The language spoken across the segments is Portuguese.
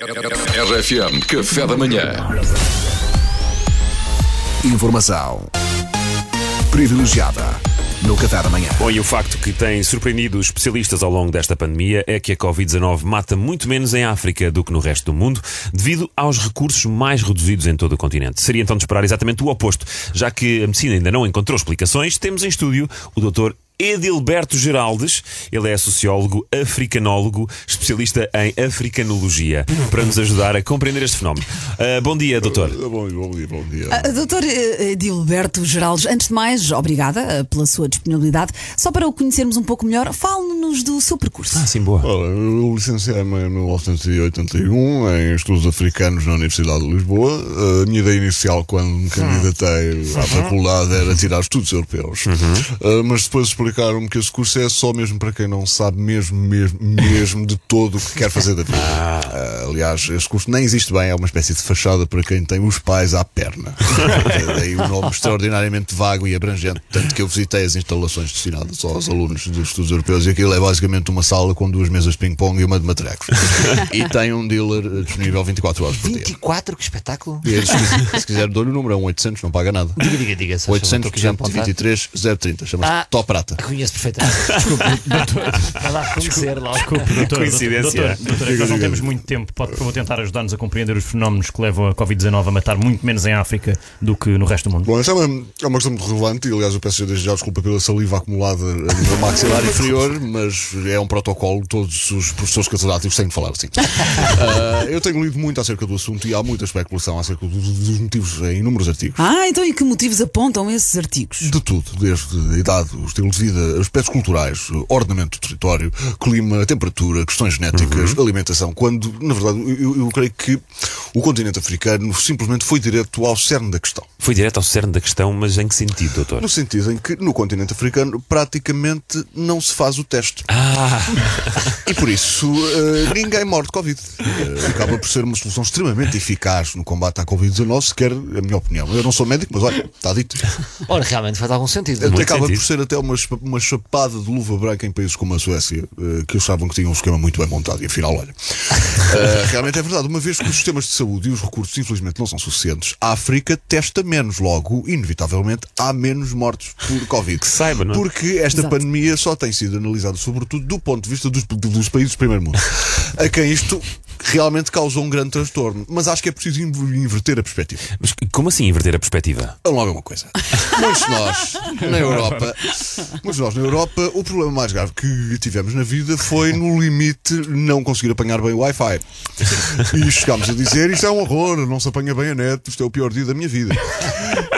RFM Café da Manhã. Informação privilegiada no Café da Manhã. Bom, e o facto que tem surpreendido os especialistas ao longo desta pandemia é que a Covid-19 mata muito menos em África do que no resto do mundo, devido aos recursos mais reduzidos em todo o continente. Seria então de esperar exatamente o oposto, já que a medicina ainda não encontrou explicações. Temos em estúdio o Dr. Edilberto Geraldes. Ele é sociólogo, africanólogo, especialista em africanologia, para nos ajudar a compreender este fenómeno. Uh, bom dia, doutor. Bom, bom dia, bom dia. Uh, doutor uh, Edilberto Geraldes, antes de mais, obrigada uh, pela sua disponibilidade. Só para o conhecermos um pouco melhor, fale-nos do seu percurso. Ah, sim, boa. Ora, eu licenciei-me em 1981 em Estudos Africanos na Universidade de Lisboa. A minha ideia inicial, quando me candidatei à faculdade, era tirar estudos europeus. Uh, mas depois explicaram-me que esse curso é só mesmo para quem não sabe mesmo, mesmo, mesmo de todo o que quer fazer da vida. Uh, aliás, esse curso nem existe bem, é uma espécie de fachada para quem tem os pais à perna. Daí o nome extraordinariamente vago e abrangente. Tanto que eu visitei as instalações destinadas só aos alunos dos estudos europeus e aquilo é basicamente uma sala com duas mesas de ping-pong e uma de matrecos. e tem um dealer eh, disponível 24 horas por dia. 24, que espetáculo! E se quiser, se quiser dou-lhe o número, é um 800, não paga nada. Diga, diga, diga. se faz favor, 800 estou aqui já a apontar. 123 030. Chama-se Ah. Top Prata. Conheço perfeitamente. Desculpe, doutor. Estava a reconhecer lá. Desculpe, doutor. Coincidência. Doutor, doutor, é nós não temos muito tempo. Pode, favor, tentar ajudar-nos a compreender os fenómenos que levam a Covid-19 a matar muito menos em África do que no resto do mundo. Bom, esta é uma, é uma questão muito relevante e, aliás, eu peço desde já desculpa pela saliva acumulada a nível maxilar inferior, mas é um protocolo, todos os professores catedráticos têm de falar assim. Ah, eu tenho lido muito acerca do assunto e há muita especulação acerca dos, dos motivos em inúmeros artigos. Ah, então e que motivos apontam esses artigos? De tudo, desde a idade, o estilo de vida, aspectos culturais, ordenamento do território, clima, temperatura, questões genéticas, alimentação, quando, na verdade, eu, eu creio que o continente africano simplesmente foi direto ao cerne da questão. Foi direto ao cerne da questão, mas em que sentido, doutor? No sentido em que no continente africano praticamente não se faz o teste. Ah, E por isso eh, ninguém morre de Covid. Eh, acaba por ser uma solução extremamente eficaz no combate à Covid-19, se quer a minha opinião. Eu não sou médico, mas olha, está dito. Ora, realmente faz algum sentido. Muito acaba sentido. por ser até uma, uma chapada de luva branca em países como a Suécia, eh, que achavam que tinham um esquema muito bem montado e afinal, olha. Realmente é verdade, uma vez que os sistemas de saúde e os recursos, infelizmente, não são suficientes, a África testa menos, logo, inevitavelmente, há menos mortes por Covid. que saiba, não é? Porque esta Exato. pandemia só tem sido analisada, sobretudo, do ponto de vista dos, dos países do primeiro mundo, a quem isto realmente causou um grande transtorno. Mas acho que é preciso inv- inverter a perspectiva. Mas como assim inverter a perspectiva? Vamos lá ver uma coisa. Muitos nós na Europa, muitos de nós na Europa, o problema mais grave que tivemos na vida foi no limite não conseguir apanhar bem o Wi-Fi. E chegámos a dizer isto é um horror, não se apanha bem a net, isto é o pior dia da minha vida.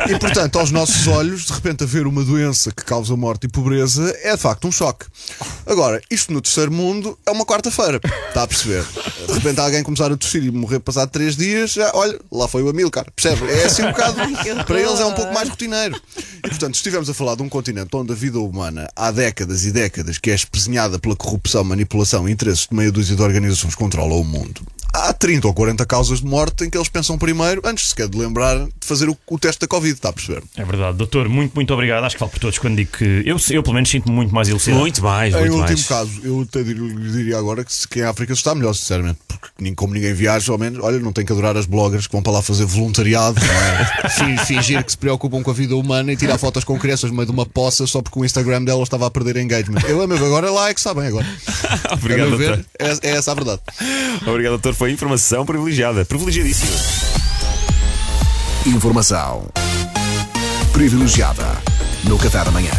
E portanto, aos nossos olhos, de repente haver uma doença que causa morte e pobreza é de facto um choque. Agora, isto no terceiro mundo é uma quarta-feira. Está a perceber? De repente alguém começar a tossir e morrer passado três dias, já, olha, lá foi o Amilcar. Percebe? É assim um bocado. para eles é um pouco mais rotineiro. E portanto, se estivermos a falar de um continente onde a vida humana há décadas e décadas que é espesinhada pela corrupção, manipulação e interesses de meia dúzia de organizações que controlam o mundo. Há 30 ou 40 causas de morte em que eles pensam primeiro, antes sequer de lembrar de fazer o, o teste da Covid, está a perceber? É verdade, doutor, muito, muito obrigado. Acho que falo por todos quando digo que eu, eu pelo menos, sinto-me muito mais elucidado. Muito mais, Em muito último mais. caso, eu até diria agora que, se- que em África se está melhor, sinceramente, porque nem- como ninguém viaja, ao menos, olha, não tem que adorar as bloggers que vão para lá fazer voluntariado, é? Fi- fingir que se preocupam com a vida humana e tirar fotos com crianças no meio de uma poça só porque o Instagram delas estava a perder engagement. Eu, a meu, agora lá é que sabem agora. Obrigado, a ver, é, é essa a verdade. Obrigado, doutor. Foi informação privilegiada. Privilegiadíssima. Informação privilegiada no Café da Manhã.